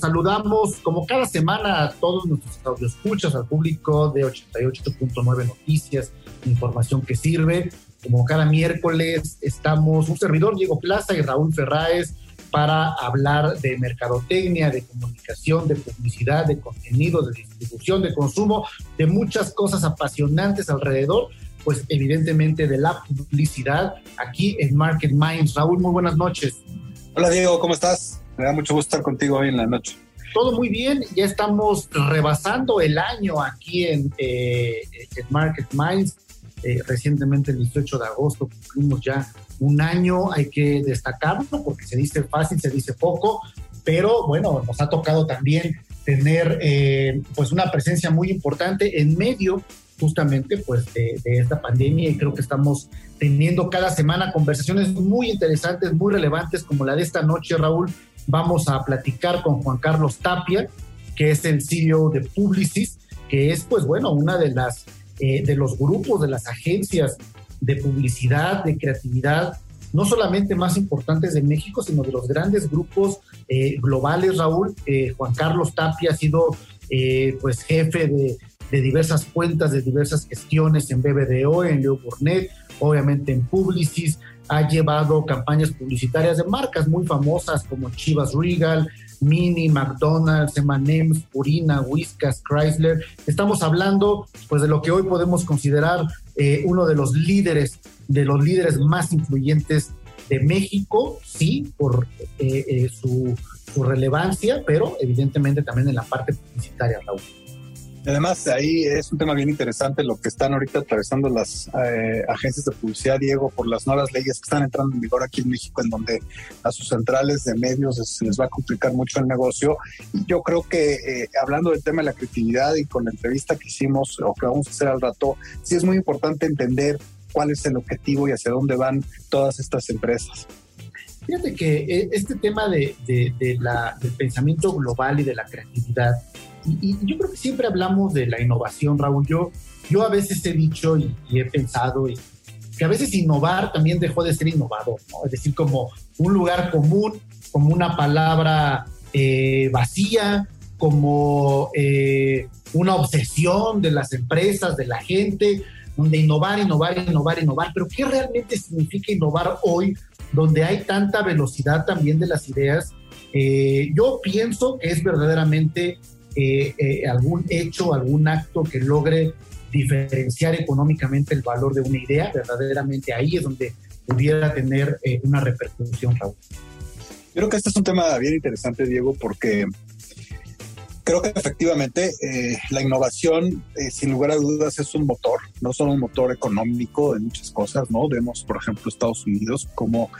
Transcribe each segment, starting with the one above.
Saludamos como cada semana a todos nuestros audioscuchas, al público de 88.9 Noticias, información que sirve. Como cada miércoles estamos un servidor, Diego Plaza y Raúl Ferráez, para hablar de mercadotecnia, de comunicación, de publicidad, de contenido, de distribución, de consumo, de muchas cosas apasionantes alrededor, pues evidentemente de la publicidad aquí en Market Minds. Raúl, muy buenas noches. Hola Diego, ¿cómo estás? Me da mucho gusto estar contigo hoy en la noche. Todo muy bien, ya estamos rebasando el año aquí en, eh, Market Minds. Eh, recientemente, el 18 de agosto, cumplimos ya un año, hay que destacarlo porque se dice fácil, se dice poco, pero bueno, nos ha tocado también tener eh, pues una presencia muy importante en medio justamente pues de, de, esta pandemia y creo que estamos teniendo cada semana conversaciones muy interesantes, muy relevantes como la de esta noche, Raúl, vamos a platicar con Juan Carlos Tapia, que es el CEO de Publicis, que es, pues bueno, una de las eh, de los grupos, de las agencias de publicidad, de creatividad, no solamente más importantes de México, sino de los grandes grupos eh, globales, Raúl. Eh, Juan Carlos Tapia ha sido pues jefe de, de, diversas cuentas, de diversas gestiones en BBDO, en Leo Burnett, obviamente en Publicis, ha llevado campañas publicitarias de marcas muy famosas como Chivas Regal, Mini, McDonald's, M&M's, Purina, Whiskas, Chrysler. Estamos hablando pues de lo que hoy podemos considerar eh, uno de los líderes, de los líderes más influyentes de México, sí, por eh, eh, su, su relevancia, pero evidentemente también en la parte publicitaria, Raúl. Además, ahí es un tema bien interesante lo que están ahorita atravesando las eh, agencias de publicidad, Diego, por las nuevas leyes que están entrando en vigor aquí en México, en donde a sus centrales de medios se les va a complicar mucho el negocio. Y yo creo que eh, hablando del tema de la creatividad y con la entrevista que hicimos o que vamos a hacer al rato, sí es muy importante entender cuál es el objetivo y hacia dónde van todas estas empresas. Fíjate que eh, este tema de, de la, del pensamiento global y de la creatividad, y, yo creo que siempre hablamos de la innovación, Raúl. Yo, yo a veces he dicho y, he pensado y, que a veces innovar también dejó de ser innovador, ¿no? Es decir, como un lugar común, como una palabra eh, vacía, como eh, una obsesión de las empresas, de la gente, donde innovar, innovar, innovar, innovar. Pero ¿qué realmente significa innovar hoy, donde hay tanta velocidad también de las ideas? Eh, yo pienso que es verdaderamente eh, eh, algún hecho, algún acto que logre diferenciar económicamente el valor de una idea, verdaderamente ahí es donde pudiera tener eh, una repercusión, Raúl. Creo que este es un tema bien interesante, Diego, porque creo que efectivamente la innovación, sin lugar a dudas, es un motor, no solo un motor económico de muchas cosas, ¿no? Vemos, por ejemplo, Estados Unidos como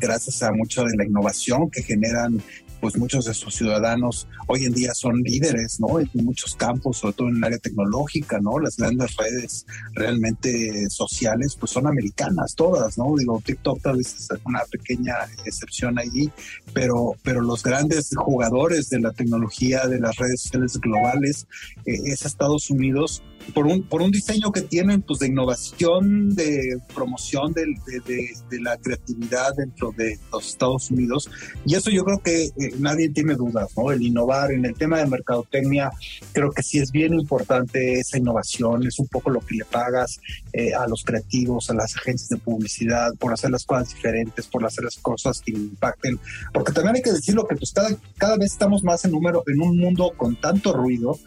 gracias a mucha de la innovación que generan pues muchos de sus ciudadanos hoy en día son líderes, ¿no? En muchos campos, sobre todo en el área tecnológica, ¿no? Las grandes redes realmente sociales, pues son americanas todas, ¿no? Digo, TikTok tal vez es una pequeña excepción allí, pero, pero los grandes jugadores de la tecnología, de las redes sociales globales, eh, es Estados Unidos por un, por un diseño que tienen pues de innovación, de promoción de, de, la creatividad dentro de los Estados Unidos. Y eso yo creo que eh, nadie tiene dudas, ¿no? El innovar en el tema de mercadotecnia, creo que sí es bien importante esa innovación, es un poco lo que le pagas eh, a los creativos, a las agencias de publicidad, por hacer las cosas diferentes, por hacer las cosas que impacten. Porque también hay que decirlo que pues cada, cada vez estamos más en número, en un mundo con tanto ruido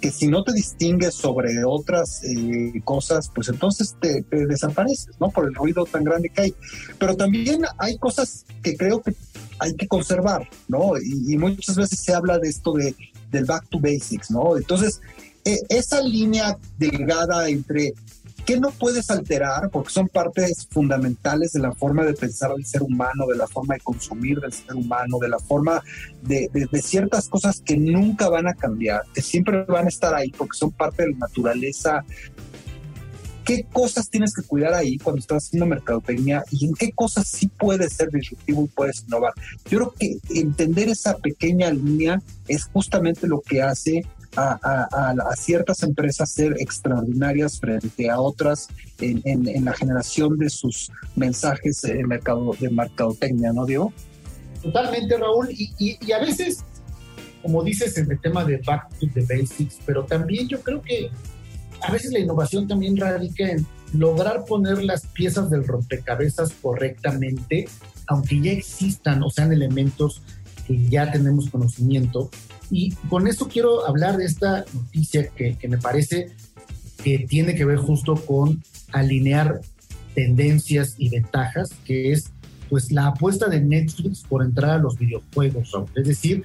que si no te distingues sobre otras eh, cosas, pues entonces te, desapareces, ¿no? Por el ruido tan grande que hay. Pero también hay cosas que creo que hay que conservar, ¿no? Y, muchas veces se habla de esto de, del back to basics, ¿no? Entonces, e, esa línea delgada entre ¿Qué no puedes alterar? Porque son partes fundamentales de la forma de pensar del ser humano, de la forma de consumir del ser humano, de la forma de, de, ciertas cosas que nunca van a cambiar, que siempre van a estar ahí porque son parte de la naturaleza. ¿Qué cosas tienes que cuidar ahí cuando estás haciendo mercadotecnia y en qué cosas sí puedes ser disruptivo y puedes innovar? Yo creo que entender esa pequeña línea es justamente lo que hace a, ciertas empresas ser extraordinarias frente a otras en, la generación de sus mensajes de, mercado, de mercadotecnia, ¿no, Diego? Totalmente, Raúl. Y, a veces, como dices en el tema de back to the basics, pero también yo creo que a veces la innovación también radica en lograr poner las piezas del rompecabezas correctamente, aunque ya existan o sean elementos que ya tenemos conocimiento, y con esto quiero hablar de esta noticia que, me parece que tiene que ver justo con alinear tendencias y ventajas, que es pues la apuesta de Netflix por entrar a los videojuegos, es decir,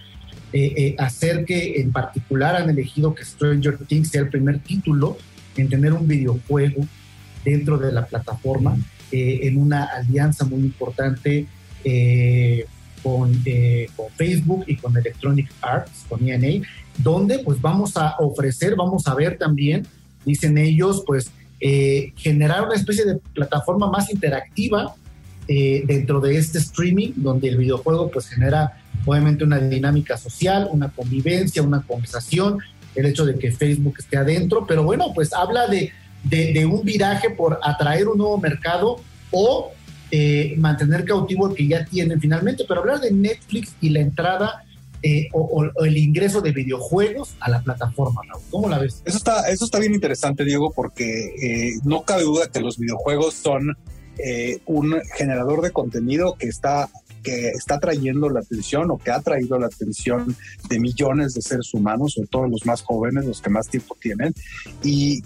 eh, eh, hacer que en particular han elegido que Stranger Things sea el primer título en tener un videojuego dentro de la plataforma, eh, en una alianza muy importante con, eh, con, Facebook y con Electronic Arts, con ENA, donde pues vamos a ofrecer, vamos a ver también, dicen ellos, pues eh, generar una especie de plataforma más interactiva eh, dentro de este streaming, donde el videojuego pues genera obviamente una dinámica social, una convivencia, una conversación, el hecho de que Facebook esté adentro, pero bueno, pues habla de, de un viraje por atraer un nuevo mercado o eh, mantener cautivo el que ya tienen finalmente, pero hablar de Netflix y la entrada eh, o, el ingreso de videojuegos a la plataforma, ¿Cómo la ves? Eso está, eso está bien interesante, Diego, porque eh, no cabe duda que los videojuegos son un generador de contenido que está que está trayendo la atención o que ha traído la atención de millones de seres humanos, sobre todo los más jóvenes, los que más tiempo tienen, y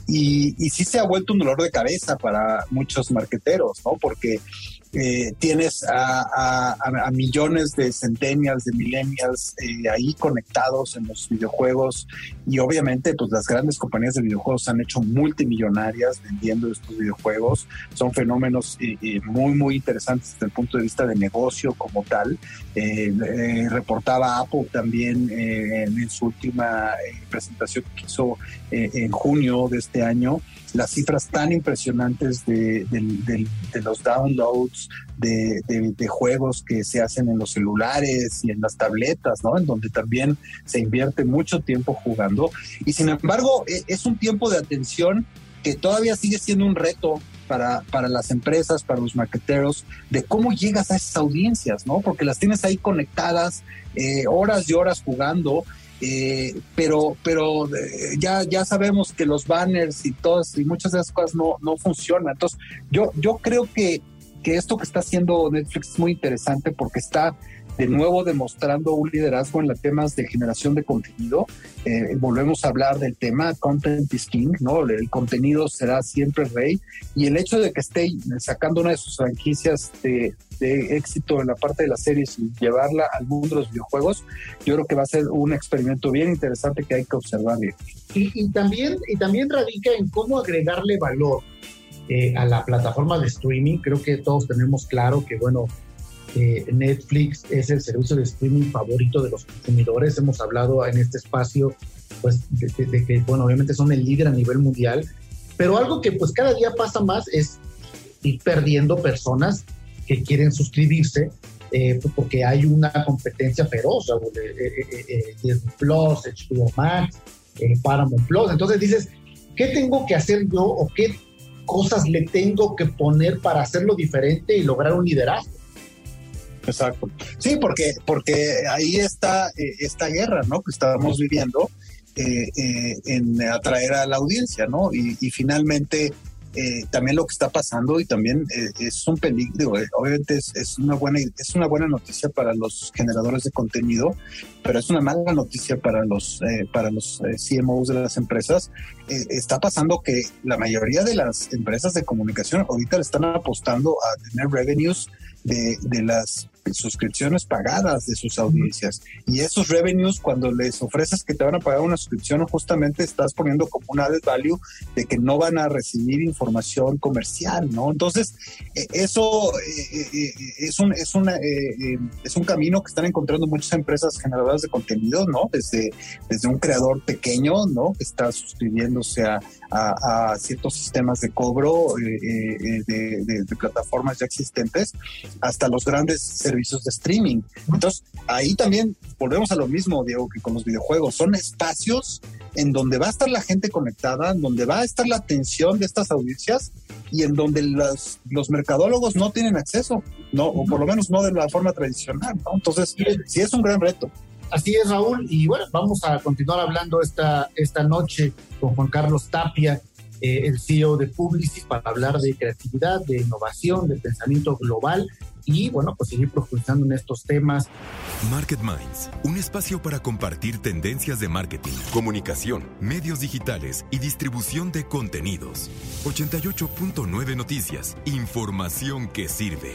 sí se ha vuelto un dolor de cabeza para muchos marqueteros, ¿no? Porque eh, tienes a, millones de centenias, de millennials eh, ahí conectados en los videojuegos y obviamente pues las grandes compañías de videojuegos se han hecho multimillonarias vendiendo estos videojuegos. Son fenómenos eh, muy, muy interesantes desde el punto de vista de negocio como tal. reportaba Apple también en su última presentación que hizo en junio de este año las cifras tan impresionantes de, los downloads de, juegos que se hacen en los celulares y en las tabletas, ¿no? En donde también se invierte mucho tiempo jugando. Y sin embargo, e, es un tiempo de atención que todavía sigue siendo un reto para, para las empresas, para los marqueteros, de cómo llegas a esas audiencias, ¿no? Porque las tienes ahí conectadas eh, horas y horas jugando eh, pero pero eh, ya, ya sabemos que los banners y todas y muchas de esas cosas no, no funcionan. Entonces, yo, yo creo que, que esto que está haciendo Netflix es muy interesante porque está de nuevo demostrando un liderazgo en los temas de generación de contenido. Eh, volvemos a hablar del tema Content is King, ¿no? El contenido será siempre rey y el hecho de que esté sacando una de sus franquicias de, éxito en la parte de las series y llevarla al mundo de los videojuegos, yo creo que va a ser un experimento bien interesante que hay que observar. Y, y también, y también radica en cómo agregarle valor eh, a la plataforma de streaming. Creo que todos tenemos claro que, bueno, Netflix es el servicio de streaming favorito de los consumidores. Hemos hablado en este espacio, pues, de, que, bueno, obviamente son el líder a nivel mundial, pero algo que pues cada día pasa más es ir perdiendo personas que quieren suscribirse eh, pues, porque hay una competencia feroz, eh, eh, Plus, HBO Max, Paramount Plus. Entonces dices, ¿qué tengo que hacer yo o qué cosas le tengo que poner para hacerlo diferente y lograr un liderazgo? Exacto. Sí, porque, porque ahí está eh, esta guerra, ¿no? Que estábamos viviendo eh, eh, en atraer a la audiencia, ¿no? Y, finalmente también lo que está pasando y también es un peligro, obviamente es, una buena es una buena noticia para los generadores de contenido, pero es una mala noticia para los para los CMOs de las empresas. está pasando que la mayoría de las empresas de comunicación ahorita le están apostando a tener revenues de, de las suscripciones pagadas de sus audiencias. Y esos revenues, cuando les ofreces que te van a pagar una suscripción, justamente estás poniendo como un added value de que no van a recibir información comercial, ¿no? Entonces, e, eso eh, eh, es, un, es, una, es un camino que están encontrando muchas empresas generadoras de contenido, ¿no? Desde, desde un creador pequeño, ¿no? Que está suscribiéndose a, a, ciertos sistemas de cobro de, de plataformas ya existentes hasta los grandes servicios de streaming. Entonces, ahí también volvemos a lo mismo, Diego, que con los videojuegos. Son espacios en donde va a estar la gente conectada, en donde va a estar la atención de estas audiencias y en donde los, los mercadólogos no tienen acceso, no, o por lo menos no de la forma tradicional. ¿no? Entonces, sí es un gran reto. Así es, Raúl. Y bueno, vamos a continuar hablando esta, esta noche con Juan Carlos Tapia, eh, el CEO de Publicis, para hablar de creatividad, de innovación, de pensamiento global y, bueno, pues seguir profundizando en estos temas. Market Minds, un espacio para compartir tendencias de marketing, comunicación, medios digitales y distribución de contenidos. 88.9 Noticias, información que sirve.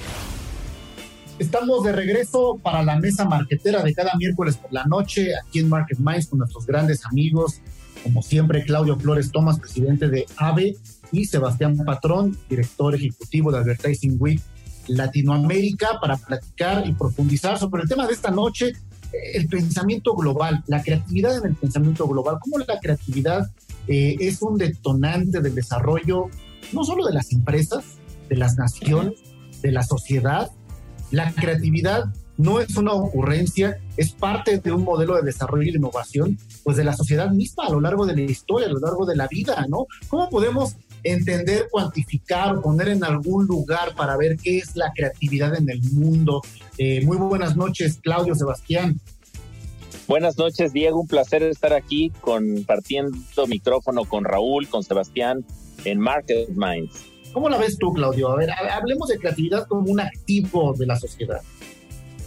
Estamos de regreso para la mesa marketera de cada miércoles por la noche aquí en Market Minds con nuestros grandes amigos como siempre, Claudio Flores Tomás, presidente de AVE, y Sebastián Patrón, director ejecutivo de Advertising Week Latinoamérica, para platicar y profundizar sobre el tema de esta noche, eh, el pensamiento global, la creatividad en el pensamiento global, cómo la creatividad eh, es un detonante del desarrollo no solo de las empresas, de las naciones, de la sociedad. La creatividad no es una ocurrencia, es parte de un modelo de desarrollo y de innovación, pues de la sociedad misma a lo largo de la historia, a lo largo de la vida, ¿no? ¿Cómo podemos entender, cuantificar o poner en algún lugar para ver qué es la creatividad en el mundo? Eh, muy buenas noches, Claudio Sebastián. Buenas noches, Diego. Un placer estar aquí compartiendo micrófono con Raúl, con Sebastián en Market Minds. ¿Cómo la ves tú, Claudio? A ver, hablemos de creatividad como un activo de la sociedad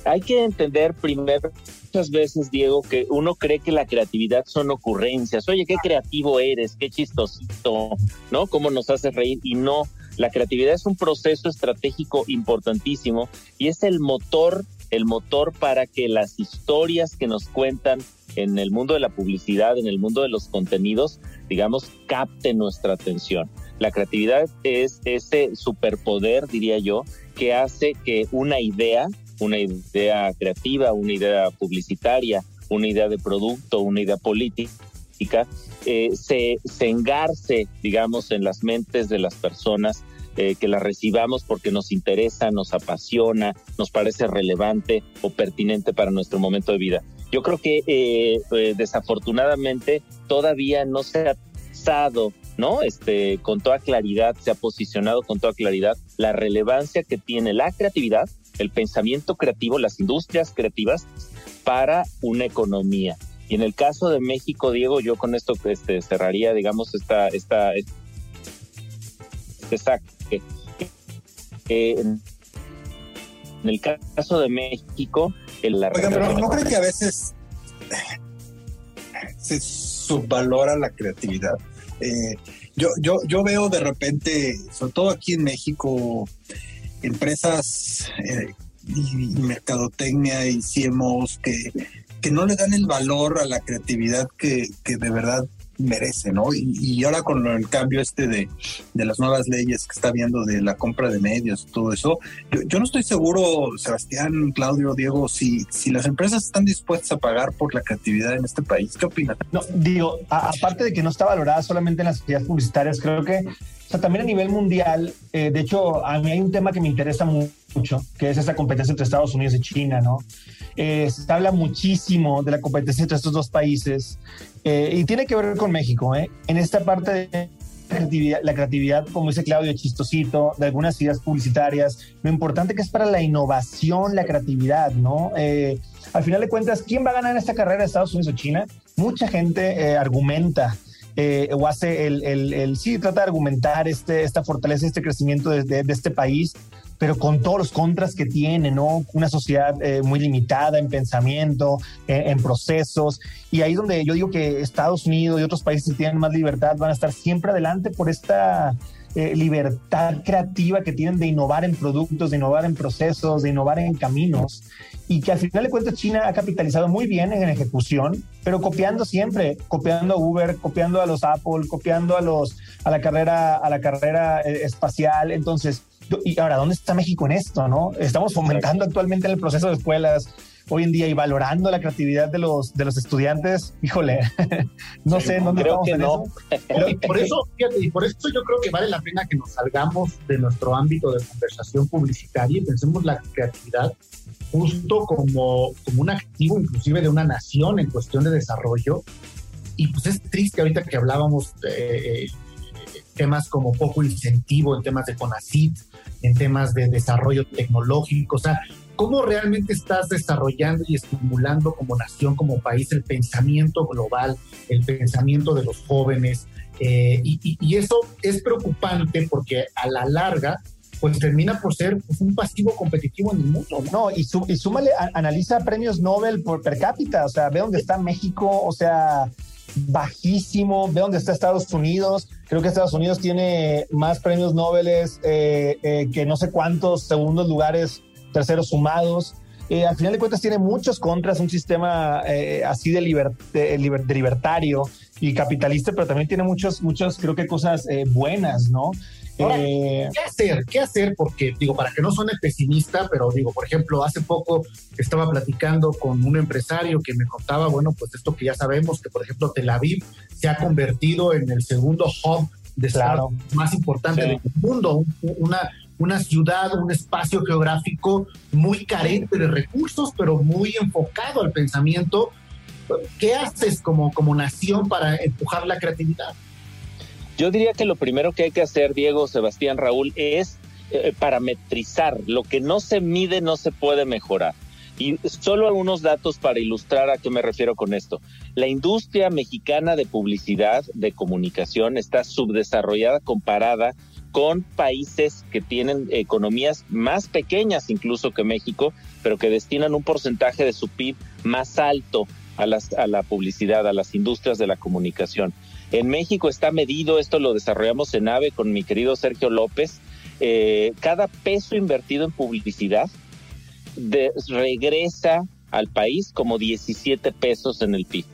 hay que entender primero muchas veces, Diego, que uno cree que la creatividad son ocurrencias. Oye, qué creativo eres, qué chistosito, ¿no? Cómo nos hace reír. Y no, la creatividad es un proceso estratégico importantísimo y es el motor, el motor para que las historias que nos cuentan en el mundo de la publicidad, en el mundo de los contenidos, digamos, capten nuestra atención. La creatividad es ese superpoder, diría yo, que hace que una idea una idea creativa, una idea publicitaria, una idea de producto, una idea política, eh, se, se engarce, digamos, en las mentes de las personas, eh, que la recibamos porque nos interesa, nos apasiona, nos parece relevante o pertinente para nuestro momento de vida. Yo creo que eh, desafortunadamente todavía no se ha pasado, ¿no? Este, con toda claridad, se ha posicionado con toda claridad la relevancia que tiene la creatividad el pensamiento creativo, las industrias creativas para una economía. Y en el caso de México, Diego, yo con esto este, cerraría, digamos, esta, esta, este saque. en el caso de México, el la pero ¿no cree que a veces se subvalora la creatividad? Eh, yo, yo, yo veo de repente, sobre todo aquí en México, empresas eh, y, mercadotecnia y CMOs que, que no le dan el valor a la creatividad que, que de verdad merece, ¿no? Y, ahora con el cambio este de, de, las nuevas leyes que está viendo de la compra de medios, todo eso, yo, no estoy seguro, Sebastián, Claudio, Diego, si, si las empresas están dispuestas a pagar por la creatividad en este país. ¿Qué opinan? No, digo, aparte de que no está valorada solamente en las actividades publicitarias, creo que o sea, también a nivel mundial, eh, de hecho, a mí hay un tema que me interesa mucho, que es esa competencia entre Estados Unidos y China, ¿no? Eh, se habla muchísimo de la competencia entre estos dos países eh, y tiene que ver con México, ¿eh? En esta parte de la creatividad, como dice Claudio, chistosito, de algunas ideas publicitarias, lo importante que es para la innovación, la creatividad, ¿no? al final de cuentas, ¿quién va a ganar esta carrera, Estados Unidos o China? Mucha gente argumenta eh, o hace el, el, sí, trata de argumentar este, esta fortaleza, este crecimiento de, este país, pero con todos los contras que tiene, ¿no? Una sociedad eh, muy limitada en pensamiento, en, procesos, y ahí donde yo digo que Estados Unidos y otros países que tienen más libertad van a estar siempre adelante por esta eh, libertad creativa que tienen de innovar en productos, de innovar en procesos, de innovar en caminos, y que al final de cuentas China ha capitalizado muy bien en ejecución, pero copiando siempre, copiando a Uber, copiando a los Apple, copiando a los a la carrera a la carrera eh, espacial, entonces y ahora dónde está México en esto, ¿no? Estamos fomentando actualmente en el proceso de escuelas hoy en día y valorando la creatividad de los, de los estudiantes, híjole, no sé dónde creo que no. y por eso, y por eso yo creo que vale la pena que nos salgamos de nuestro ámbito de conversación publicitaria y pensemos la creatividad justo como, como un activo inclusive de una nación en cuestión de desarrollo. Y pues es triste ahorita que hablábamos de eh, temas como poco incentivo en temas de CONACIT, en temas de desarrollo tecnológico, o sea, ¿Cómo realmente estás desarrollando y estimulando como nación, como país, el pensamiento global, el pensamiento de los jóvenes? Eh, y, eso es preocupante porque a la larga, pues termina por ser un pasivo competitivo en el mundo. No, y, y súmale, analiza premios Nobel por per cápita, o sea, ve dónde está México, o sea, bajísimo, ve dónde está Estados Unidos, creo que Estados Unidos tiene más premios Nobel eh, eh, que no sé cuántos segundos lugares terceros sumados. Eh, al final de cuentas tiene muchos contras, un sistema eh, así de, libertario y capitalista, pero también tiene muchos, muchos creo que cosas eh, buenas, ¿no? ¿Qué hacer? ¿Qué hacer? Porque, digo, para que no suene pesimista, pero digo, por ejemplo, hace poco estaba platicando con un empresario que me contaba, bueno, pues esto que ya sabemos, que por ejemplo Tel Aviv se ha convertido en el segundo hub de claro. más importante del mundo, una, una ciudad, un espacio geográfico muy carente de recursos, pero muy enfocado al pensamiento. ¿Qué haces como, como nación para empujar la creatividad? Yo diría que lo primero que hay que hacer, Diego, Sebastián, Raúl, es eh, parametrizar. Lo que no se mide no se puede mejorar. Y solo algunos datos para ilustrar a qué me refiero con esto. La industria mexicana de publicidad, de comunicación, está subdesarrollada comparada con países que tienen economías más pequeñas incluso que México, pero que destinan un porcentaje de su PIB más alto a, las, a la publicidad, a las industrias de la comunicación. En México está medido, esto lo desarrollamos en AVE con mi querido Sergio López, eh, cada peso invertido en publicidad regresa al país como 17 pesos en el PIB.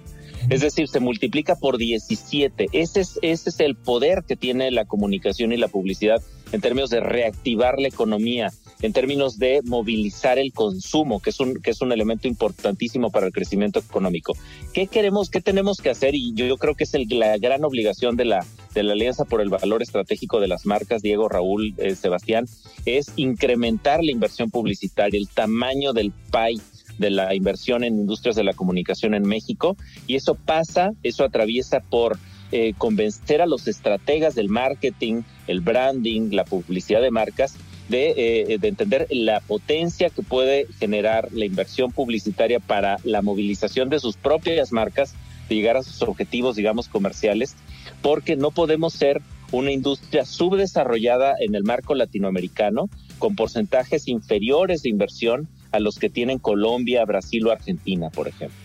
Es decir, se multiplica por 17. Ese es, ese es el poder que tiene la comunicación y la publicidad en términos de reactivar la economía, en términos de movilizar el consumo, que es un, que es un elemento importantísimo para el crecimiento económico. ¿Qué queremos, qué tenemos que hacer? Y yo, creo que es la gran obligación de la, de la Alianza por el Valor Estratégico de las Marcas, Diego, Raúl, eh, Sebastián, es incrementar la inversión publicitaria, el tamaño del PAI de la inversión en industrias de la comunicación en México y eso pasa, eso atraviesa por eh, convencer a los estrategas del marketing, el branding, la publicidad de marcas de, eh, de, entender la potencia que puede generar la inversión publicitaria para la movilización de sus propias marcas, de llegar a sus objetivos, digamos, comerciales, porque no podemos ser una industria subdesarrollada en el marco latinoamericano, con porcentajes inferiores de inversión a los que tienen Colombia, Brasil o Argentina, por ejemplo.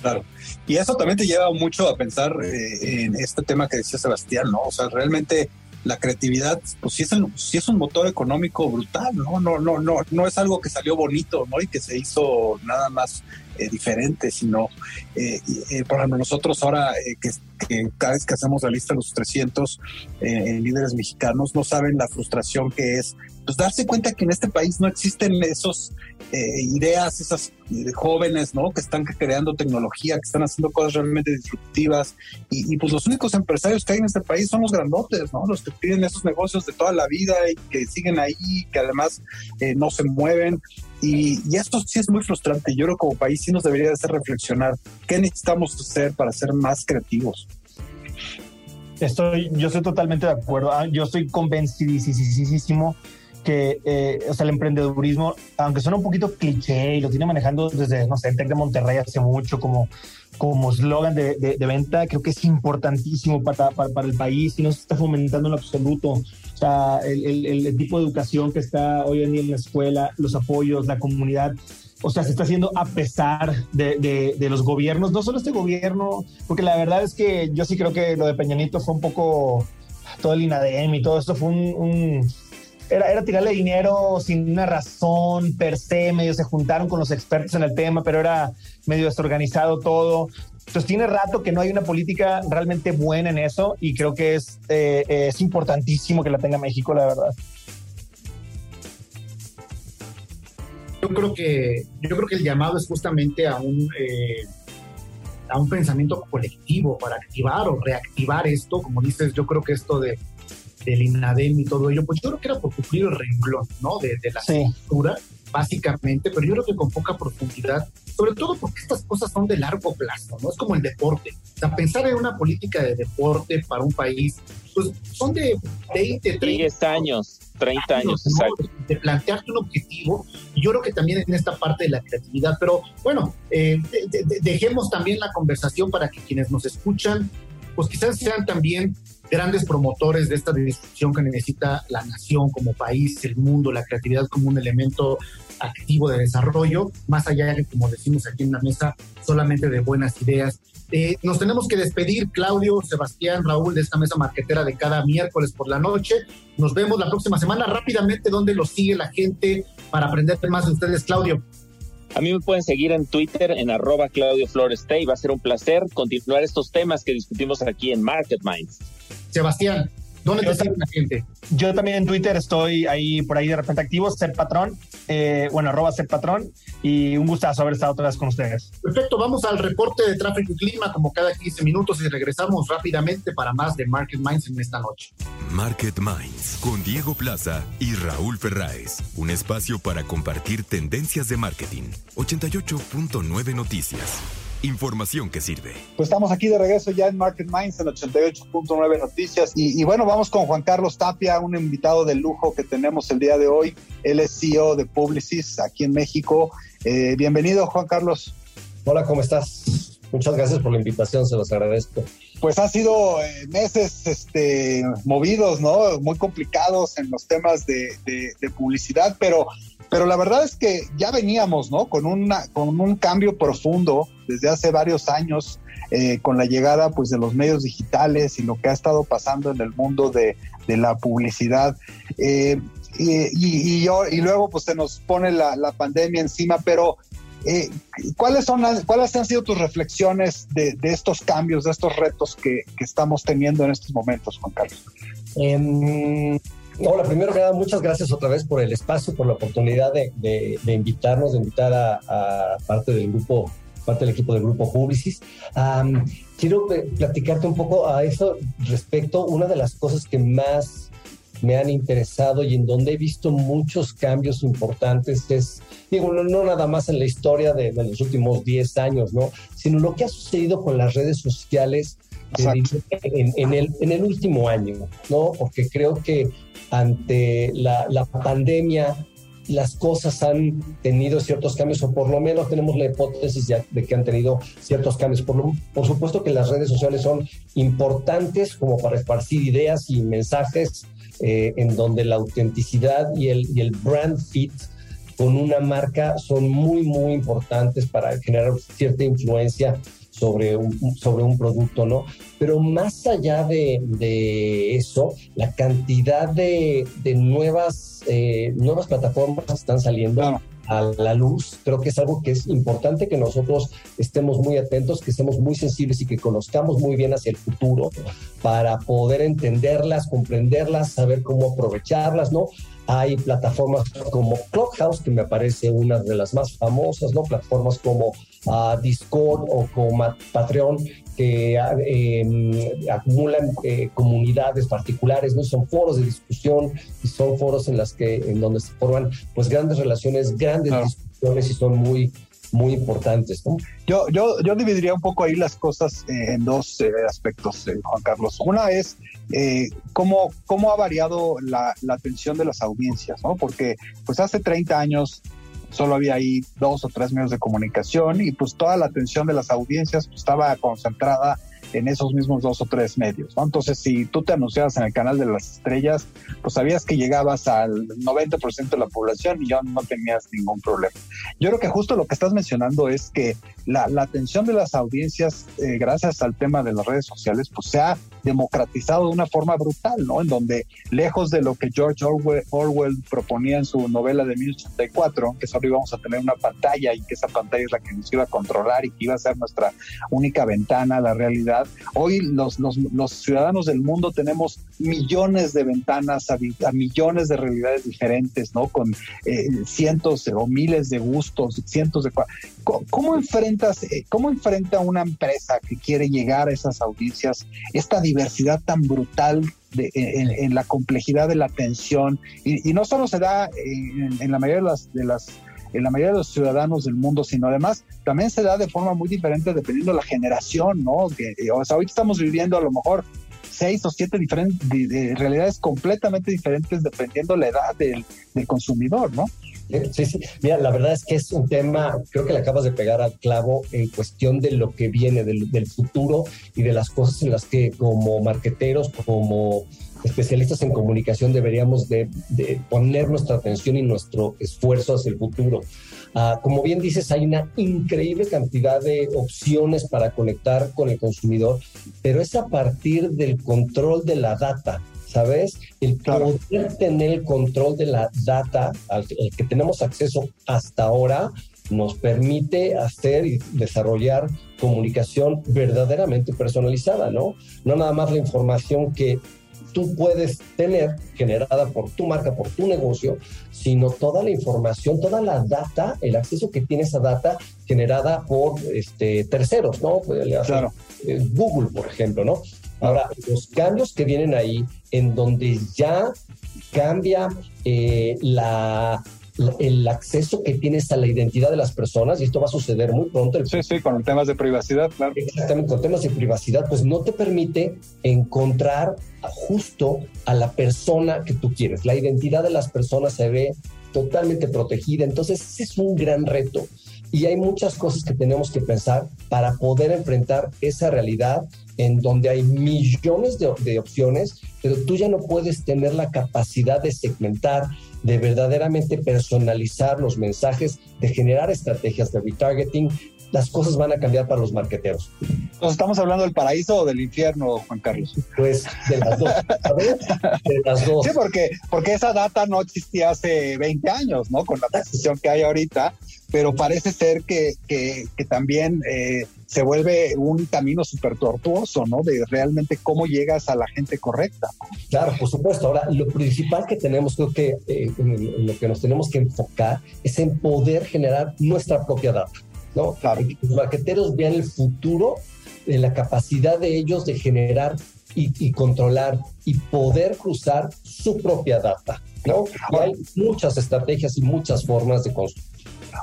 Claro. Y eso también te lleva mucho a pensar eh, en este tema que decía Sebastián, ¿no? O sea, realmente la creatividad, pues sí es, sí es un motor económico brutal, ¿no? No, no, no, no es algo que salió bonito, ¿no? Y que se hizo nada más eh, diferente, sino, eh, eh, por ejemplo, nosotros ahora que, que, cada vez que hacemos la lista de los 300 líderes mexicanos, no saben la frustración que es pues darse cuenta que en este país no existen esos ideas, esas jóvenes, ¿no? Que están creando tecnología, que están haciendo cosas realmente disruptivas y, pues los únicos empresarios que hay en este país son los grandotes, ¿no? Los que tienen esos negocios de toda la vida y que siguen ahí, que además no se mueven. Y, y, esto sí es muy frustrante. Yo creo que como país sí nos debería hacer reflexionar qué necesitamos hacer para ser más creativos. Estoy, yo estoy totalmente de acuerdo. Ah, yo estoy convencidísimo que eh, o sea, el emprendedurismo, aunque suena un poquito cliché y lo tiene manejando desde, no sé, el TEC de Monterrey hace mucho como como eslogan de, de, venta, creo que es importantísimo para, para, para, el país y no se está fomentando en absoluto. O sea, el, el, el, tipo de educación que está hoy en día en la escuela, los apoyos, la comunidad, o sea, se está haciendo a pesar de, de, los gobiernos, no solo este gobierno, porque la verdad es que yo sí creo que lo de Peñanito fue un poco todo el INADEM y todo esto fue un, era, era, tirarle dinero sin una razón per se, medio se juntaron con los expertos en el tema, pero era medio desorganizado todo. Entonces tiene rato que no hay una política realmente buena en eso y creo que es, eh, es importantísimo que la tenga México, la verdad. Yo creo que, yo creo que el llamado es justamente a un, eh, a un pensamiento colectivo para activar o reactivar esto, como dices, yo creo que esto de del INADEM y todo ello, pues yo creo que era por cumplir el renglón, ¿no? De, la sí. Básicamente, pero yo creo que con poca profundidad sobre todo porque estas cosas son de largo plazo, ¿no? Es como el deporte. O sea, pensar en una política de deporte para un país, pues son de 20, 30 años, 30 años, exacto. De plantearte un objetivo, y yo creo que también en esta parte de la creatividad, pero bueno, eh, dejemos también la conversación para que quienes nos escuchan, pues quizás sean también grandes promotores de esta discusión que necesita la nación como país, el mundo, la creatividad como un elemento activo de desarrollo, más allá de, como decimos aquí en la mesa, solamente de buenas ideas. Eh, nos tenemos que despedir, Claudio, Sebastián, Raúl, de esta mesa marquetera de cada miércoles por la noche. Nos vemos la próxima semana. Rápidamente, ¿dónde los sigue la gente para aprender más de ustedes, Claudio? A mí me pueden seguir en Twitter en arroba Claudio Florestay. Va a ser un placer continuar estos temas que discutimos aquí en Market Minds. Sebastián, ¿Dónde te sigue la gente? Yo también en Twitter estoy ahí por ahí de repente activo, ser patrón, eh, bueno, arroba ser patrón, y un gustazo haber estado otra vez con ustedes. Perfecto, vamos al reporte de tráfico y clima como cada 15 minutos y regresamos rápidamente para más de Market Minds en esta noche. Market Minds con Diego Plaza y Raúl Ferráez, un espacio para compartir tendencias de marketing. 88.9 Noticias. Información que sirve. Pues estamos aquí de regreso ya en Market Minds en 88.9 Noticias. Y, bueno, vamos con Juan Carlos Tapia, un invitado de lujo que tenemos el día de hoy. Él es CEO de Publicis aquí en México. Eh, bienvenido, Juan Carlos. Hola, ¿cómo estás? Muchas gracias por la invitación, se los agradezco. Pues ha sido eh, meses este, movidos, ¿no? Muy complicados en los temas de, de publicidad, pero pero la verdad es que ya veníamos, ¿no? Con, una, con un cambio profundo desde hace varios años, eh, con la llegada pues de los medios digitales y lo que ha estado pasando en el mundo de, la publicidad. Eh, y, luego pues se nos pone la, pandemia encima, pero eh, ¿cuáles, son ¿cuáles han sido tus reflexiones de, estos cambios, de estos retos que, estamos teniendo en estos momentos, Juan Carlos? Hola, primero que nada, muchas gracias otra vez por el espacio, por la oportunidad de, invitarnos, de invitar a, parte del grupo, parte del equipo del grupo Publicis. quiero platicarte un poco a eso respecto. Una de las cosas que más me han interesado y en donde he visto muchos cambios importantes es, digo, no, nada más en la historia de, de, los últimos 10 años, ¿no? Sino lo que ha sucedido con las redes sociales en, el, en el último año, ¿no? Porque creo que ante la, la pandemia las cosas han tenido ciertos cambios, o por lo menos tenemos la hipótesis de que han tenido ciertos cambios. Por, por, supuesto que las redes sociales son importantes como para esparcir ideas y mensajes eh, en donde la autenticidad y el, y el brand fit con una marca son muy, muy importantes para generar cierta influencia sobre un, sobre un producto, ¿no? Pero más allá de, de eso, la cantidad de, de nuevas, eh, nuevas plataformas están saliendo. a la luz. Creo que es algo que es importante que nosotros estemos muy atentos, que estemos muy sensibles y que conozcamos muy bien hacia el futuro para poder entenderlas, comprenderlas, saber cómo aprovecharlas, ¿no? Hay plataformas como Clubhouse, que me parece una de las más famosas, ¿no? Plataformas como uh, Discord o como Patreon, que eh, acumulan eh, comunidades particulares, ¿no? Son foros de discusión y son foros en las que, en donde se forman pues grandes relaciones, grandes discusiones y son muy, muy importantes. ¿no? Yo, yo, yo dividiría un poco ahí las cosas eh, en dos eh, aspectos, eh, Juan Carlos. Una es cómo, cómo ha variado la, la, atención de las audiencias, ¿no? Porque pues hace 30 años solo había ahí dos o tres medios de comunicación y pues toda la atención de las audiencias pues, estaba concentrada en esos mismos dos o tres medios, ¿no? Entonces, si tú te anunciabas en el canal de las estrellas, pues sabías que llegabas al 90% de la población y ya no tenías ningún problema. Yo creo que justo lo que estás mencionando es que la, atención de las audiencias, eh, gracias al tema de las redes sociales, pues se ha democratizado de una forma brutal, ¿no? En donde, lejos de lo que George Orwell, proponía en su novela de 1984, que solo íbamos a tener una pantalla y que esa pantalla es la que nos iba a controlar y que iba a ser nuestra única ventana a la realidad, hoy los, los, los ciudadanos del mundo tenemos millones de ventanas a, millones de realidades diferentes, ¿no? Con eh, cientos o miles de gustos, cientos de... ¿Cómo, eh, cómo enfrenta una empresa que quiere llegar a esas audiencias esta diversidad tan brutal de, en, la complejidad de la atención? Y, no solo se da en, la mayoría de las, de las en la mayoría de los ciudadanos del mundo, sino además también se da de forma muy diferente dependiendo de la generación, ¿no? Que, o sea, hoy estamos viviendo a lo mejor seis o siete diferentes realidades completamente diferentes dependiendo la edad del, del consumidor, ¿no? Sí, sí. Mira, la verdad es que es un tema, creo que le acabas de pegar al clavo en cuestión de lo que viene, del, del futuro y de las cosas en las que como marqueteros, como especialistas en comunicación deberíamos de, poner nuestra atención y nuestro esfuerzo hacia el futuro. Ah, como bien dices, hay una increíble cantidad de opciones para conectar con el consumidor, pero es a partir del control de la data. ¿Sabes? El poder tener el control de la data al que tenemos acceso hasta ahora nos permite hacer y desarrollar comunicación verdaderamente personalizada, ¿no? No nada más la información que tú puedes tener generada por tu marca, por tu negocio, sino toda la información, toda la data, el acceso que tiene esa data generada por este, terceros, ¿no? Claro. Google, por ejemplo, ¿no? Ahora, los cambios que vienen ahí, en donde ya cambia eh, la el acceso que tienes a la identidad de las personas, y esto va a suceder muy pronto. Sí, sí, con temas de privacidad, claro. Exactamente, con temas de privacidad, pues no te permite encontrar justo a la persona que tú quieres. La identidad de las personas se ve totalmente protegida, entonces ese es un gran reto. Y hay muchas cosas que tenemos que pensar para poder enfrentar esa realidad en donde hay millones de, de opciones, pero tú ya no puedes tener la capacidad de segmentar, de verdaderamente personalizar los mensajes, de generar estrategias de retargeting, las cosas van a cambiar para los marqueteros. Entonces, ¿estamos hablando del paraíso o del infierno, Juan Carlos? Pues de las dos. De las dos. Sí, porque, porque esa data no existía hace 20 años, ¿no? Con la precisión que hay ahorita, pero parece ser que, que, también eh, se vuelve un camino súper tortuoso, ¿no? De realmente cómo llegas a la gente correcta. Claro, por supuesto. Ahora, lo principal que tenemos, creo que eh, en lo que nos tenemos que enfocar es en poder generar nuestra propia data. ¿no? Claro. Que los marqueteros vean el futuro de la capacidad de ellos de generar y, controlar y poder cruzar su propia data, ¿no? hay muchas estrategias y muchas formas de construir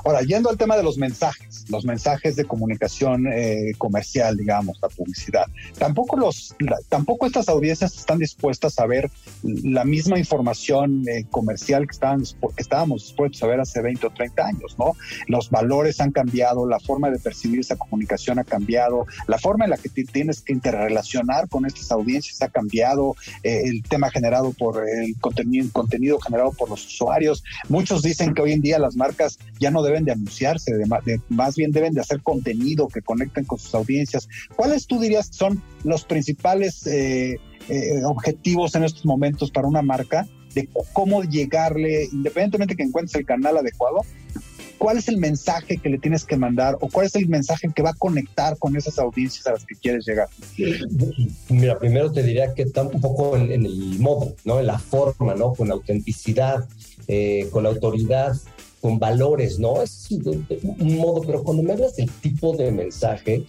Ahora, yendo al tema de los mensajes, los mensajes de comunicación eh, comercial, digamos, la publicidad, tampoco, los, tampoco estas audiencias están dispuestas a ver la misma información eh, comercial que, estaban, que estábamos dispuestos a ver hace 20 o 30 años, ¿no? Los valores han cambiado, la forma de percibir esa comunicación ha cambiado, la forma en la que tienes que interrelacionar con estas audiencias ha cambiado, eh, el tema generado por el contenido, contenido generado por los usuarios. Muchos dicen que hoy en día las marcas ya no deben de anunciarse, más bien deben de hacer contenido que conecten con sus audiencias. ¿Cuáles tú dirías son los principales eh, eh, objetivos en estos momentos para una marca de cómo llegarle, independientemente que encuentres el canal adecuado, ¿cuál es el mensaje que le tienes que mandar o cuál es el mensaje que va a conectar con esas audiencias a las que quieres llegar? Mira, primero te diría que está un poco en, el modo, ¿no? En la forma, ¿no? Con autenticidad, eh, con la autoridad con valores, ¿no? Es un modo, pero cuando me hablas del tipo de mensaje,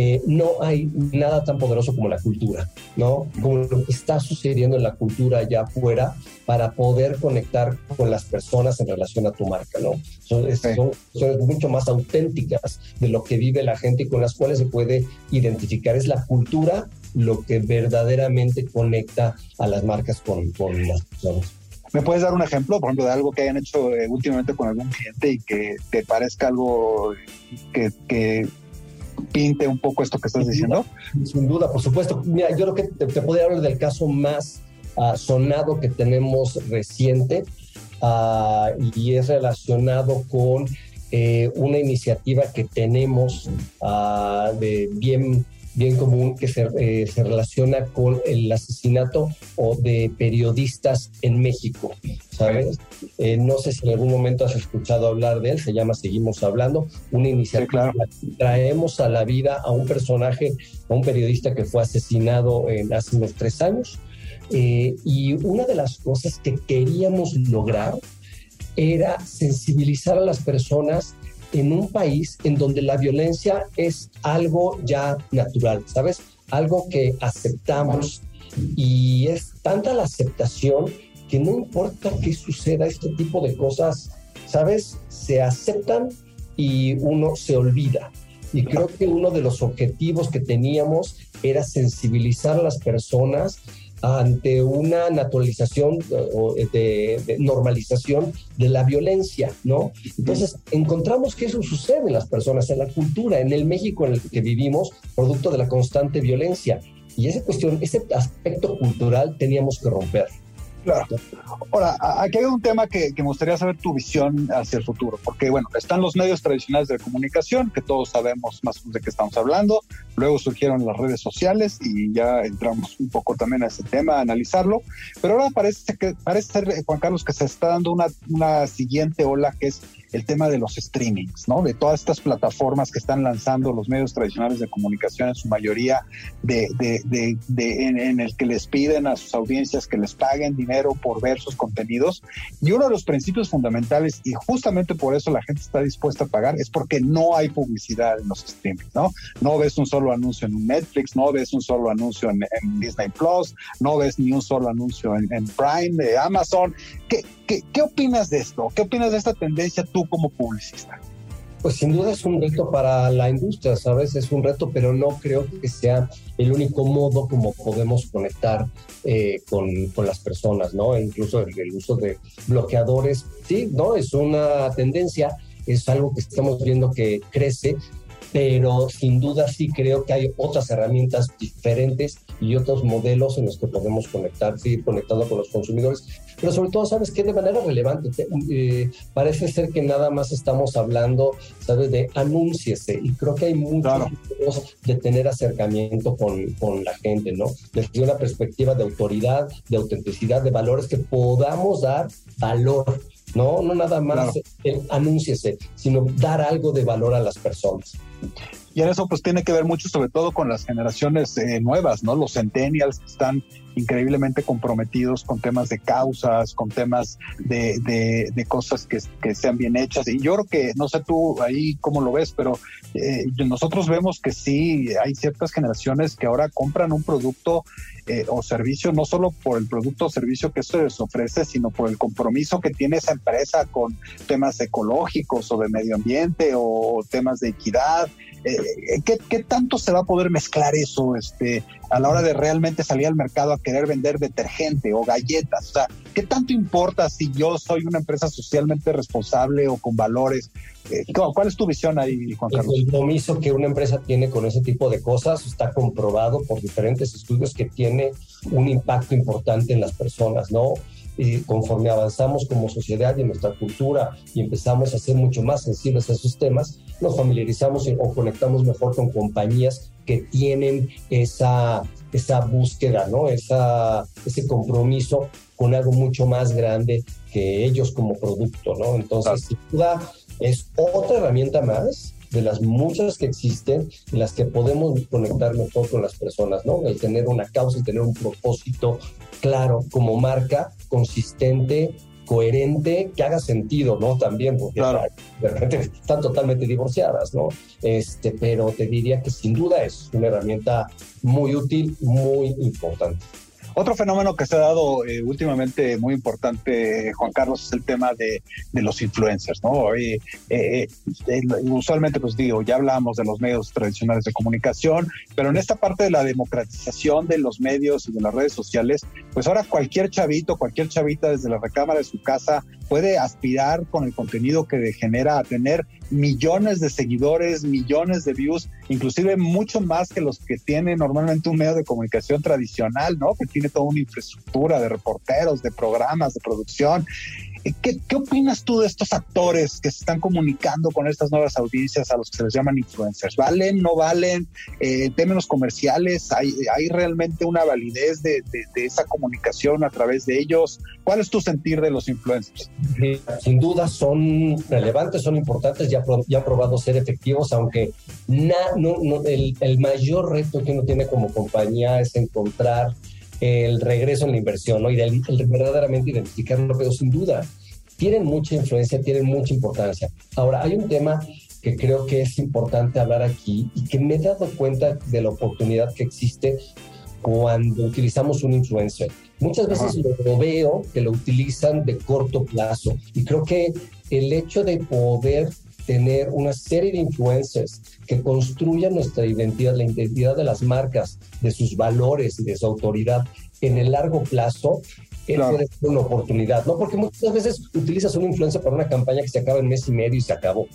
eh, no hay nada tan poderoso como la cultura, ¿no? Como lo que está sucediendo en la cultura allá afuera para poder conectar con las personas en relación a tu marca, ¿no? Son, son, mucho más auténticas de lo que vive la gente y con las cuales se puede identificar. Es la cultura lo que verdaderamente conecta a las marcas con, con las personas. ¿Me puedes dar un ejemplo, por ejemplo, de algo que hayan hecho eh, últimamente con algún cliente y que te parezca algo que, pinte un poco esto que estás diciendo? Sin duda, por supuesto. Mira, yo creo que te, podría hablar del caso más ah, sonado que tenemos reciente ah, y es relacionado con eh, una iniciativa que tenemos uh, de bien bien común que se, eh, se, relaciona con el asesinato o de periodistas en México, ¿sabes? Eh, no sé si en algún momento has escuchado hablar de él, se llama Seguimos Hablando, una iniciativa sí, traemos a la vida a un personaje, a un periodista que fue asesinado en, hace unos tres años, eh, y una de las cosas que queríamos lograr era sensibilizar a las personas en un país en donde la violencia es algo ya natural, ¿sabes? Algo que aceptamos y es tanta la aceptación que no importa qué suceda, este tipo de cosas, ¿sabes? Se aceptan y uno se olvida. Y creo que uno de los objetivos que teníamos era sensibilizar a las personas ante una naturalización o de, de, normalización de la violencia, ¿no? Entonces, encontramos que eso sucede en las personas, en la cultura, en el México en el que vivimos, producto de la constante violencia. Y esa cuestión, ese aspecto cultural teníamos que romper. Claro. Ahora, aquí hay un tema que, me gustaría saber tu visión hacia el futuro, porque bueno, están los medios tradicionales de comunicación, que todos sabemos más o menos de qué estamos hablando, luego surgieron las redes sociales y ya entramos un poco también a ese tema, a analizarlo, pero ahora parece, que, parece ser, eh, Juan Carlos, que se está dando una siguiente ola que es el tema de los streamings, ¿no? De todas estas plataformas que están lanzando los medios tradicionales de comunicación, en su mayoría, en, el que les piden a sus audiencias que les paguen dinero por ver sus contenidos. Y uno de los principios fundamentales, y justamente por eso la gente está dispuesta a pagar, es porque no hay publicidad en los streamings, ¿no? No ves un solo anuncio en Netflix, no ves un solo anuncio en, Disney Plus, no ves ni un solo anuncio en, Prime, de Amazon. ¿Qué, ¿Qué, ¿Qué, opinas de esto? ¿Qué opinas de esta tendencia como publicista? Pues sin duda es un reto para la industria, ¿sabes? Es un reto, pero no creo que sea el único modo como podemos conectar eh, con, con, las personas, ¿no? E incluso el, uso de bloqueadores, sí, ¿no? Es una tendencia, es algo que estamos viendo que crece, pero sin duda sí creo que hay otras herramientas diferentes y otros modelos en los que podemos conectar, seguir conectando con los consumidores. Pero sobre todo, ¿sabes qué? De manera relevante, eh, parece ser que nada más estamos hablando, ¿sabes? De anúnciese y creo que hay muchos claro. de tener acercamiento con, con la gente, ¿no? Desde una perspectiva de autoridad, de autenticidad, de valores que podamos dar valor no, no nada más claro. el anúnciese, sino dar algo de valor a las personas. Y en eso pues tiene que ver mucho sobre todo con las generaciones eh, nuevas, ¿no? Los centennials que están increíblemente comprometidos con temas de causas, con temas de, de, de cosas que, sean bien hechas. Y yo creo que, no sé tú ahí cómo lo ves, pero eh, nosotros vemos que sí, hay ciertas generaciones que ahora compran un producto eh, o servicio, no solo por el producto o servicio que se les ofrece, sino por el compromiso que tiene esa empresa con temas ecológicos o de medio ambiente o temas de equidad. Eh, ¿qué, ¿qué, tanto se va a poder mezclar eso este, a la hora de realmente salir al mercado a querer vender detergente o galletas? O sea, ¿qué tanto importa si yo soy una empresa socialmente responsable o con valores? Eh, ¿Cuál es tu visión ahí, Juan Carlos? El compromiso que una empresa tiene con ese tipo de cosas está comprobado por diferentes estudios que tiene un impacto importante en las personas, ¿no? y conforme avanzamos como sociedad y en nuestra cultura y empezamos a ser mucho más sensibles a esos temas, nos familiarizamos o conectamos mejor con compañías que tienen esa, esa búsqueda, ¿no? esa, ese compromiso con algo mucho más grande que ellos como producto. ¿no? Entonces, sin duda, es otra herramienta más de las muchas que existen en las que podemos conectar mejor con las personas, ¿no? El tener una causa, el tener un propósito claro como marca, consistente, coherente, que haga sentido, ¿no? También, porque claro. de repente están totalmente divorciadas, ¿no? Este, pero te diría que sin duda es una herramienta muy útil, muy importante. Otro fenómeno que se ha dado eh, últimamente muy importante, Juan Carlos, es el tema de, los influencers, ¿no? Eh, eh, usualmente, pues digo, ya hablamos de los medios tradicionales de comunicación, pero en esta parte de la democratización de los medios y de las redes sociales, pues ahora cualquier chavito, cualquier chavita desde la recámara de su casa puede aspirar con el contenido que genera a tener millones de seguidores, millones de views, inclusive mucho más que los que tiene normalmente un medio de comunicación tradicional, ¿no? Que tiene toda una infraestructura de reporteros, de programas, de producción. ¿Qué, ¿Qué, opinas tú de estos actores que se están comunicando con estas nuevas audiencias a los que se les llaman influencers? ¿Valen, no valen? Eh, en términos comerciales, ¿hay, ¿hay realmente una validez de, esa comunicación a través de ellos? ¿Cuál es tu sentir de los influencers? Sin duda son relevantes, son importantes, ya, ya han probado ser efectivos, aunque el mayor reto que uno tiene como compañía es encontrar el regreso en la inversión, ¿no? Y el, verdaderamente identificarlo, pero sin duda tienen mucha influencia, tienen mucha importancia. Ahora, hay un tema que creo que es importante hablar aquí y que me he dado cuenta de la oportunidad que existe cuando utilizamos un influencer. Muchas veces lo, veo que lo utilizan de corto plazo y creo que el hecho de poder tener una serie de influencers que construyan nuestra identidad, la identidad de las marcas, de sus valores y de su autoridad en el largo plazo, claro. puede ser una oportunidad, ¿no? Porque muchas veces utilizas una influencia para una campaña que se acaba en mes y medio y se acabó.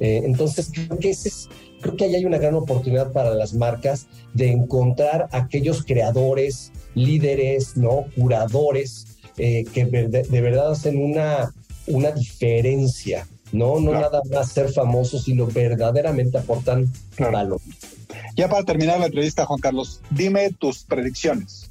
Eh, entonces, creo que, ese es, creo que ahí hay una gran oportunidad para las marcas de encontrar aquellos creadores, líderes, ¿no? Curadores eh, que de verdad hacen una, una diferencia no, no nada más ser famosos, sino verdaderamente aportan valor. Ya para terminar la entrevista, Juan Carlos, dime tus predicciones.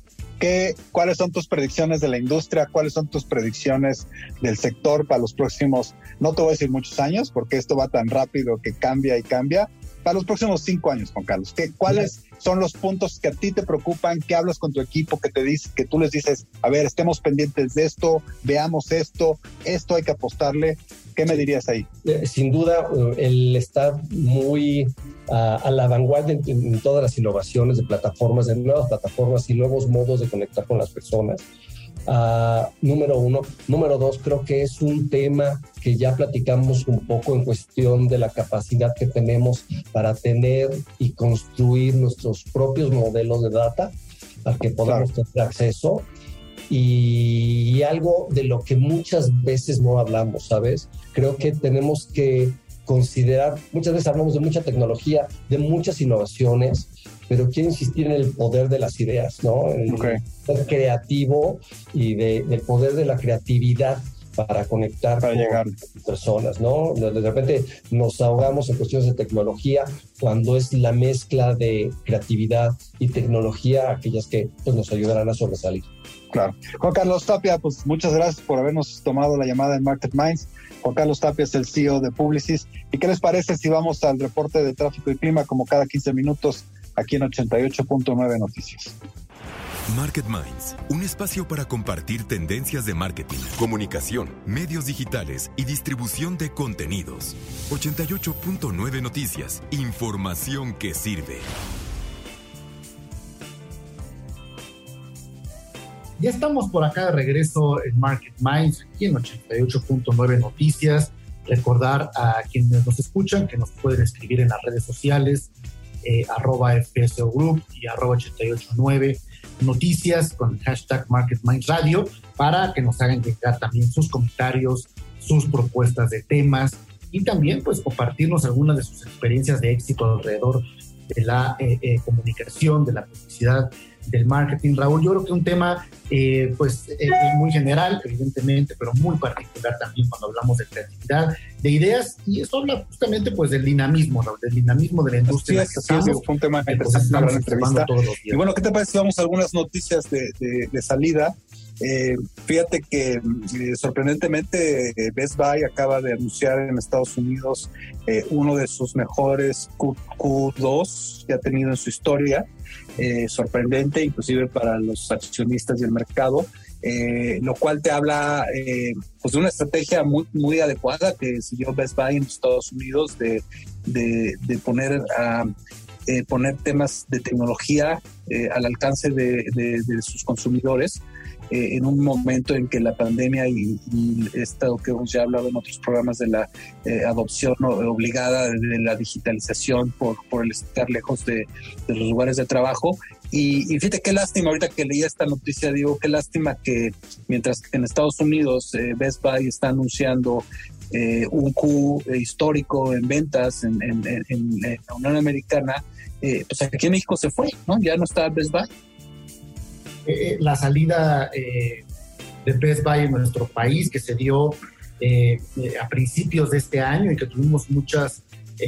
¿Qué, ¿Cuáles son tus predicciones de la industria? ¿Cuáles son tus predicciones del sector para los próximos, no te voy a decir muchos años, porque esto va tan rápido que cambia y cambia, para los próximos cinco años, Juan Carlos? ¿Qué, ¿Cuáles son los puntos que a ti te preocupan? ¿Qué hablas con tu equipo? Que te dice, que tú les dices, a ver, estemos pendientes de esto, veamos esto, esto hay que apostarle. ¿Qué me dirías ahí? Eh, sin duda, eh, el estar muy a, la vanguardia en, todas las innovaciones de plataformas, de nuevas plataformas y nuevos modos de conectar con las personas. Uh, número uno. Número dos, creo que es un tema que ya platicamos un poco en cuestión de la capacidad que tenemos para tener y construir nuestros propios modelos de data al que podamos tener acceso. Y algo de lo que muchas veces no hablamos, ¿sabes? Creo que tenemos que considerar, muchas veces hablamos de mucha tecnología, de muchas innovaciones, pero quiero insistir en el poder de las ideas, ¿no? El poder creativo y de, del poder de la creatividad para conectar con llegar. personas, ¿no? De repente nos ahogamos en cuestiones de tecnología cuando es la mezcla de creatividad y tecnología aquellas que pues, nos ayudarán a sobresalir. Claro. Juan Carlos Tapia, pues muchas gracias por habernos tomado la llamada en Market Minds. Juan Carlos Tapia es el CEO de Publicis. ¿Y qué les parece si vamos al reporte de tráfico y clima como cada 15 minutos aquí en 88.9 Noticias? Market Minds, un espacio para compartir tendencias de marketing, comunicación, medios digitales y distribución de contenidos. 88.9 Noticias, información que sirve. Ya estamos por acá de regreso en Market Minds, aquí en 88.9 Noticias. Recordar a quienes nos escuchan que nos pueden escribir en las redes sociales, eh, arroba FSO Group y arroba 889 Noticias con el hashtag Market Minds Radio para que nos hagan llegar también sus comentarios, sus propuestas de temas y también pues compartirnos algunas de sus experiencias de éxito alrededor de la eh, eh, comunicación, de la publicidad del marketing, Raúl. Yo creo que un tema, eh, pues, es muy general, evidentemente, pero muy particular también cuando hablamos de creatividad, de ideas, y eso habla justamente, pues, del dinamismo, Raúl, del dinamismo de la industria. Sí, sí, fue un tema interesante, una gran entrevista. Y bueno, ¿qué te parece si vamos a algunas noticias de, de, salida? Eh, fíjate que eh, sorprendentemente Best Buy acaba de anunciar en Estados Unidos uno de sus mejores Q, Q2 que ha tenido en su historia. Eh, sorprendente, inclusive para los accionistas del mercado, eh, lo cual te habla eh, pues de una estrategia muy, muy adecuada que siguió Best Buy en Estados Unidos de, de, poner a poner temas de tecnología al alcance de sus consumidores eh, en un momento en que la pandemia y, esto que hemos ya hablado en otros programas de la eh, adopción obligada de la digitalización por, por el estar lejos de, los lugares de trabajo. Y, fíjate qué lástima, ahorita que leía esta noticia, digo, qué lástima que mientras en Estados Unidos eh, Best Buy está anunciando un Q histórico en ventas en, en, en, la Unión Americana, pues aquí en México se fue, ¿no? Ya no está Best Buy. Eh, la salida eh, de Best Buy en nuestro país que se dio eh, a principios de este año y que tuvimos muchas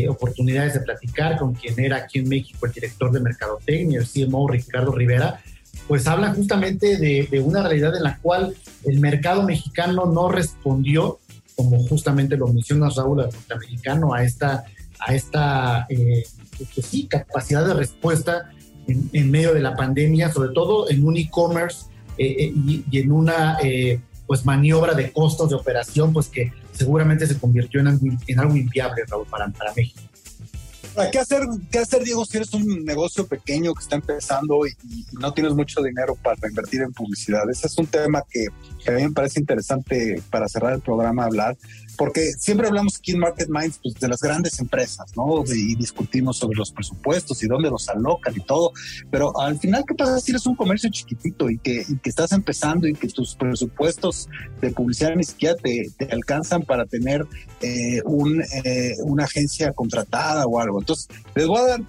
oportunidades de platicar con quien era aquí en México el director de Mercadotecnia, el CMO Ricardo Rivera, pues habla justamente de, de, una realidad en la cual el mercado mexicano no respondió, como justamente lo menciona Raúl, el norteamericano, a esta, a esta eh, pues sí, capacidad de respuesta en, en, medio de la pandemia, sobre todo en un e-commerce eh, eh y, y, en una pues maniobra de costos de operación, pues que seguramente se convirtió en algo, en algo inviable, Raúl, para, para México. ¿Qué hacer, ¿Qué hacer, Diego, si eres un negocio pequeño que está empezando y, y, no tienes mucho dinero para invertir en publicidad? Ese es un tema que, que, a mí me parece interesante para cerrar el programa hablar, porque siempre hablamos aquí en Market Minds pues, de las grandes empresas, ¿no? Y discutimos sobre los presupuestos y dónde los alocan y todo, pero al final, ¿qué pasa si eres un comercio chiquitito y que, y que estás empezando y que tus presupuestos de publicidad ni siquiera te, te alcanzan para tener eh, un, eh, una agencia contratada o algo? Entonces, les voy a dar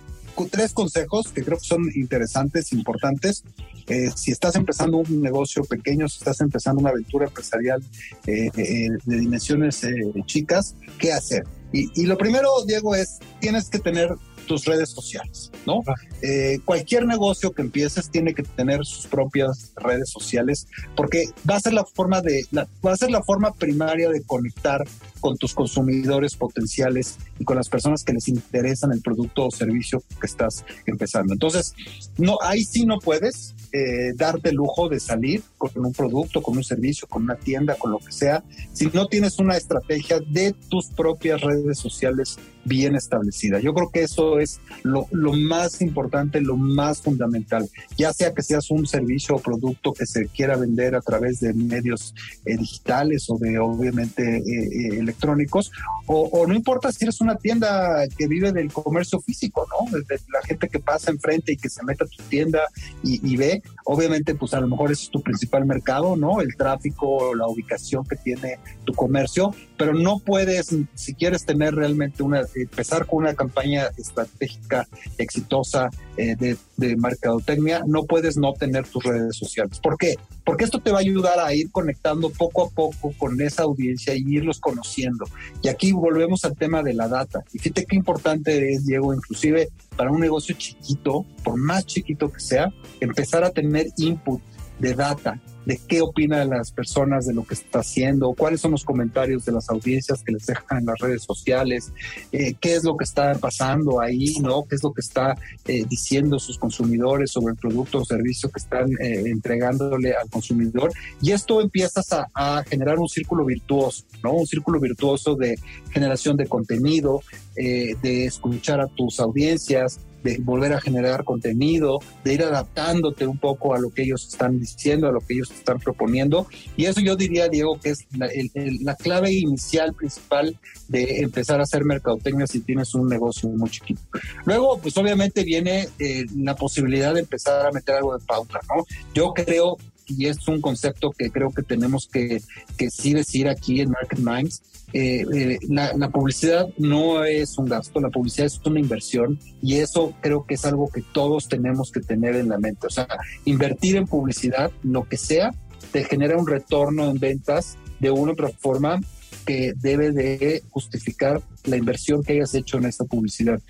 tres consejos que creo que son interesantes, importantes. Eh, si estás empezando un negocio pequeño, si estás empezando una aventura empresarial eh, eh, de dimensiones chicas, ¿qué hacer? Y, y, lo primero, Diego, es tienes que tener tus redes sociales, ¿no? Eh, cualquier negocio que empieces tiene que tener sus propias redes sociales porque va a ser la forma de, la, va a ser la forma primaria de conectar con tus consumidores potenciales y con las personas que les interesan el producto o servicio que estás empezando. Entonces, no, ahí sí no puedes eh, darte el lujo de salir con un producto, con un servicio, con una tienda, con lo que sea, si no tienes una estrategia de tus propias redes sociales bien establecida. Yo creo que eso es lo, lo más importante, lo más fundamental, ya sea que seas un servicio o producto que se quiera vender a través de medios eh, digitales o de obviamente eh, electrónicos, o, o, no importa si eres una tienda que vive del comercio físico, ¿no? De la gente que pasa enfrente y que se mete a tu tienda y, y ve, Okay. Obviamente pues a lo mejor ese es tu principal mercado, ¿no? El tráfico, la ubicación que tiene tu comercio, pero no puedes, si quieres tener realmente una, empezar con una campaña estratégica exitosa eh, de, de mercadotecnia, no puedes no tener tus redes sociales. ¿Por qué? Porque esto te va a ayudar a ir conectando poco a poco con esa audiencia y irlos conociendo. Y aquí volvemos al tema de la data. Y fíjate qué importante es, Diego, inclusive para un negocio chiquito, por más chiquito que sea, empezar a tener input de data, de qué opinan las personas de lo que está haciendo, cuáles son los comentarios de las audiencias que les dejan en las redes sociales, eh, qué es lo que está pasando ahí, ¿no? ¿Qué es lo que está eh, diciendo sus consumidores sobre el producto o servicio que están eh, entregándole al consumidor. Y esto empiezas a, a, generar un círculo virtuoso, ¿no? Un círculo virtuoso de generación de contenido, de escuchar a tus audiencias, de volver a generar contenido, de ir adaptándote un poco a lo que ellos están diciendo, a lo que ellos están proponiendo. Y eso yo diría, Diego, que es la, clave inicial, principal de empezar a hacer mercadotecnia si tienes un negocio muy chiquito. Luego, pues obviamente viene eh, la posibilidad de empezar a meter algo de pauta, ¿no? Yo creo y es un concepto que creo que tenemos que, que sí decir aquí en Market Minds, eh, eh, la, publicidad no es un gasto, la publicidad es una inversión y eso creo que es algo que todos tenemos que tener en la mente. O sea, invertir en publicidad, lo que sea, te genera un retorno en ventas de una u otra forma que debe de justificar la inversión que hayas hecho en esta publicidad.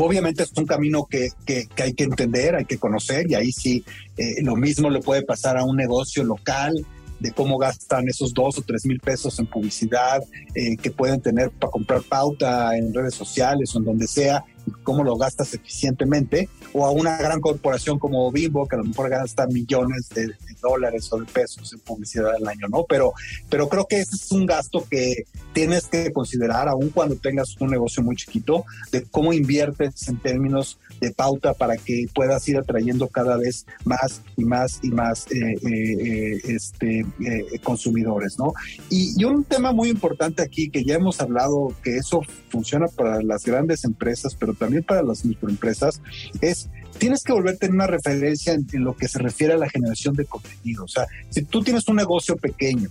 Obviamente es un camino que, que, que, hay que entender, hay que conocer y ahí sí eh, lo mismo le puede pasar a un negocio local, de cómo gastan esos dos o tres mil pesos en publicidad eh, que pueden tener para comprar pauta en redes sociales o en donde sea, cómo lo gastas eficientemente, o a una gran corporación como Bimbo, que a lo mejor gasta millones de, de dólares o de pesos en publicidad al año, ¿no? Pero, pero creo que ese es un gasto que tienes que considerar, aun cuando tengas un negocio muy chiquito, de cómo inviertes en términos de pauta para que puedas ir atrayendo cada vez más y más y más eh, eh, este, eh, consumidores, ¿no? Y, y, un tema muy importante aquí que ya hemos hablado, que eso funciona para las grandes empresas, pero también para las microempresas, es tienes que volverte una referencia en, en, lo que se refiere a la generación de contenido. O sea, si tú tienes un negocio pequeño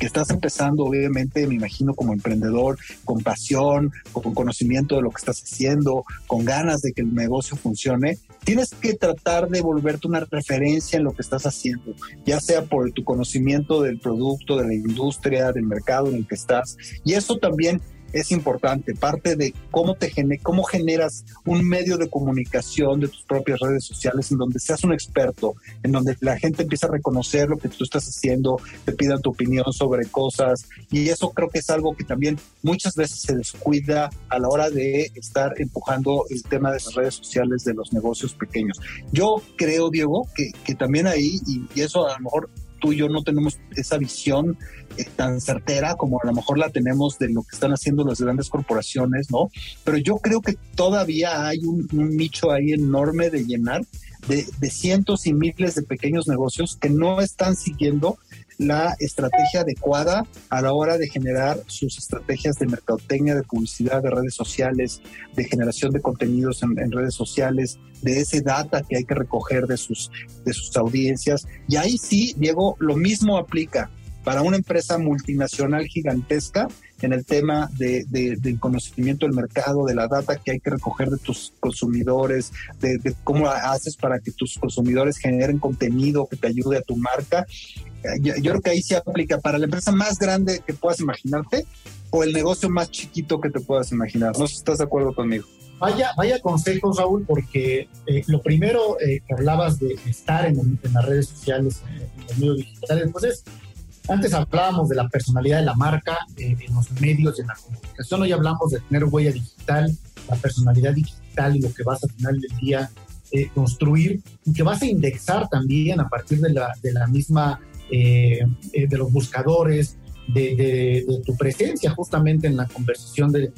que estás empezando, obviamente, me imagino como emprendedor, con pasión, con conocimiento de lo que estás haciendo, con ganas de que el negocio funcione, tienes que tratar de volverte una referencia en lo que estás haciendo, ya sea por tu conocimiento del producto, de la industria, del mercado en el que estás. Y eso también es importante, parte de cómo te cómo generas un medio de comunicación de tus propias redes sociales en donde seas un experto, en donde la gente empieza a reconocer lo que tú estás haciendo, te pida tu opinión sobre cosas y eso creo que es algo que también muchas veces se descuida a la hora de estar empujando el tema de las redes sociales de los negocios pequeños. Yo creo, Diego, que, que también ahí, y, y eso a lo mejor tú y yo no tenemos esa visión eh, tan certera como a lo mejor la tenemos de lo que están haciendo las grandes corporaciones, ¿no? Pero yo creo que todavía hay un, nicho ahí enorme de llenar de, de, cientos y miles de pequeños negocios que no están siguiendo la estrategia adecuada a la hora de generar sus estrategias de mercadotecnia, de publicidad, de redes sociales, de generación de contenidos en, redes sociales, de ese data que hay que recoger de sus, de sus audiencias. Y ahí sí, Diego, lo mismo aplica para una empresa multinacional gigantesca en el tema de, del conocimiento del mercado, de la data que hay que recoger de tus consumidores, de, de, cómo haces para que tus consumidores generen contenido que te ayude a tu marca yo, creo que ahí se aplica para la empresa más grande que puedas imaginarte o el negocio más chiquito que te puedas imaginar. No sé si estás de acuerdo conmigo. Vaya, vaya consejos, Raúl, porque eh, lo primero eh, que hablabas de estar en, las redes sociales, en, los medios digitales, pues es, antes hablábamos de la personalidad de la marca eh, en los medios, en la comunicación, hoy hablamos de tener huella digital, la personalidad digital y lo que vas a final del día construir y que vas a indexar también a partir de la, de la misma eh, eh, de los buscadores, de, tu presencia justamente en la conversación de,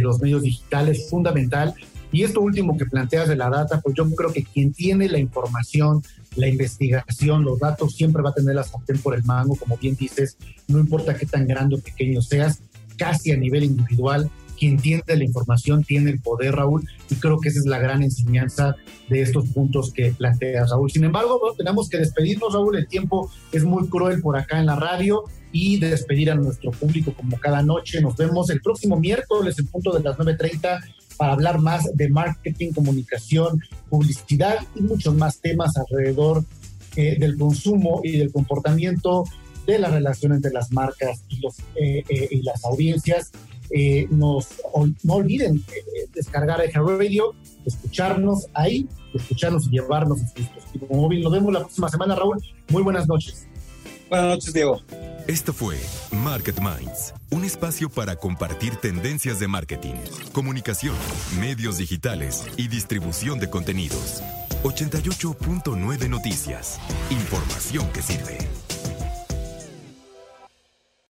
los medios digitales, fundamental. Y esto último que planteas de la data, pues yo creo que quien tiene la información, la investigación, los datos, siempre va a tener la sartén por el mango, como bien dices, no importa qué tan grande o pequeño seas, casi a nivel individual, quien tiene la información tiene el poder, Raúl, y creo que esa es la gran enseñanza de estos puntos que plantea Raúl. Sin embargo, tenemos que despedirnos, Raúl, el tiempo es muy cruel por acá en la radio y despedir a nuestro público como cada noche. Nos vemos el próximo miércoles en punto de las 9.30 para hablar más de marketing, comunicación, publicidad y muchos más temas alrededor eh, del consumo y del comportamiento de la relación entre las marcas y, eh, eh, y las audiencias. Eh, nos, no olviden eh, descargar a Radio, escucharnos ahí, escucharnos y llevarnos en su dispositivo móvil. Nos vemos la próxima semana, Raúl. Muy buenas noches. Buenas noches, Diego. Esto fue Market Minds, un espacio para compartir tendencias de marketing, comunicación, medios digitales y distribución de contenidos. 88.9 Noticias. Información que sirve.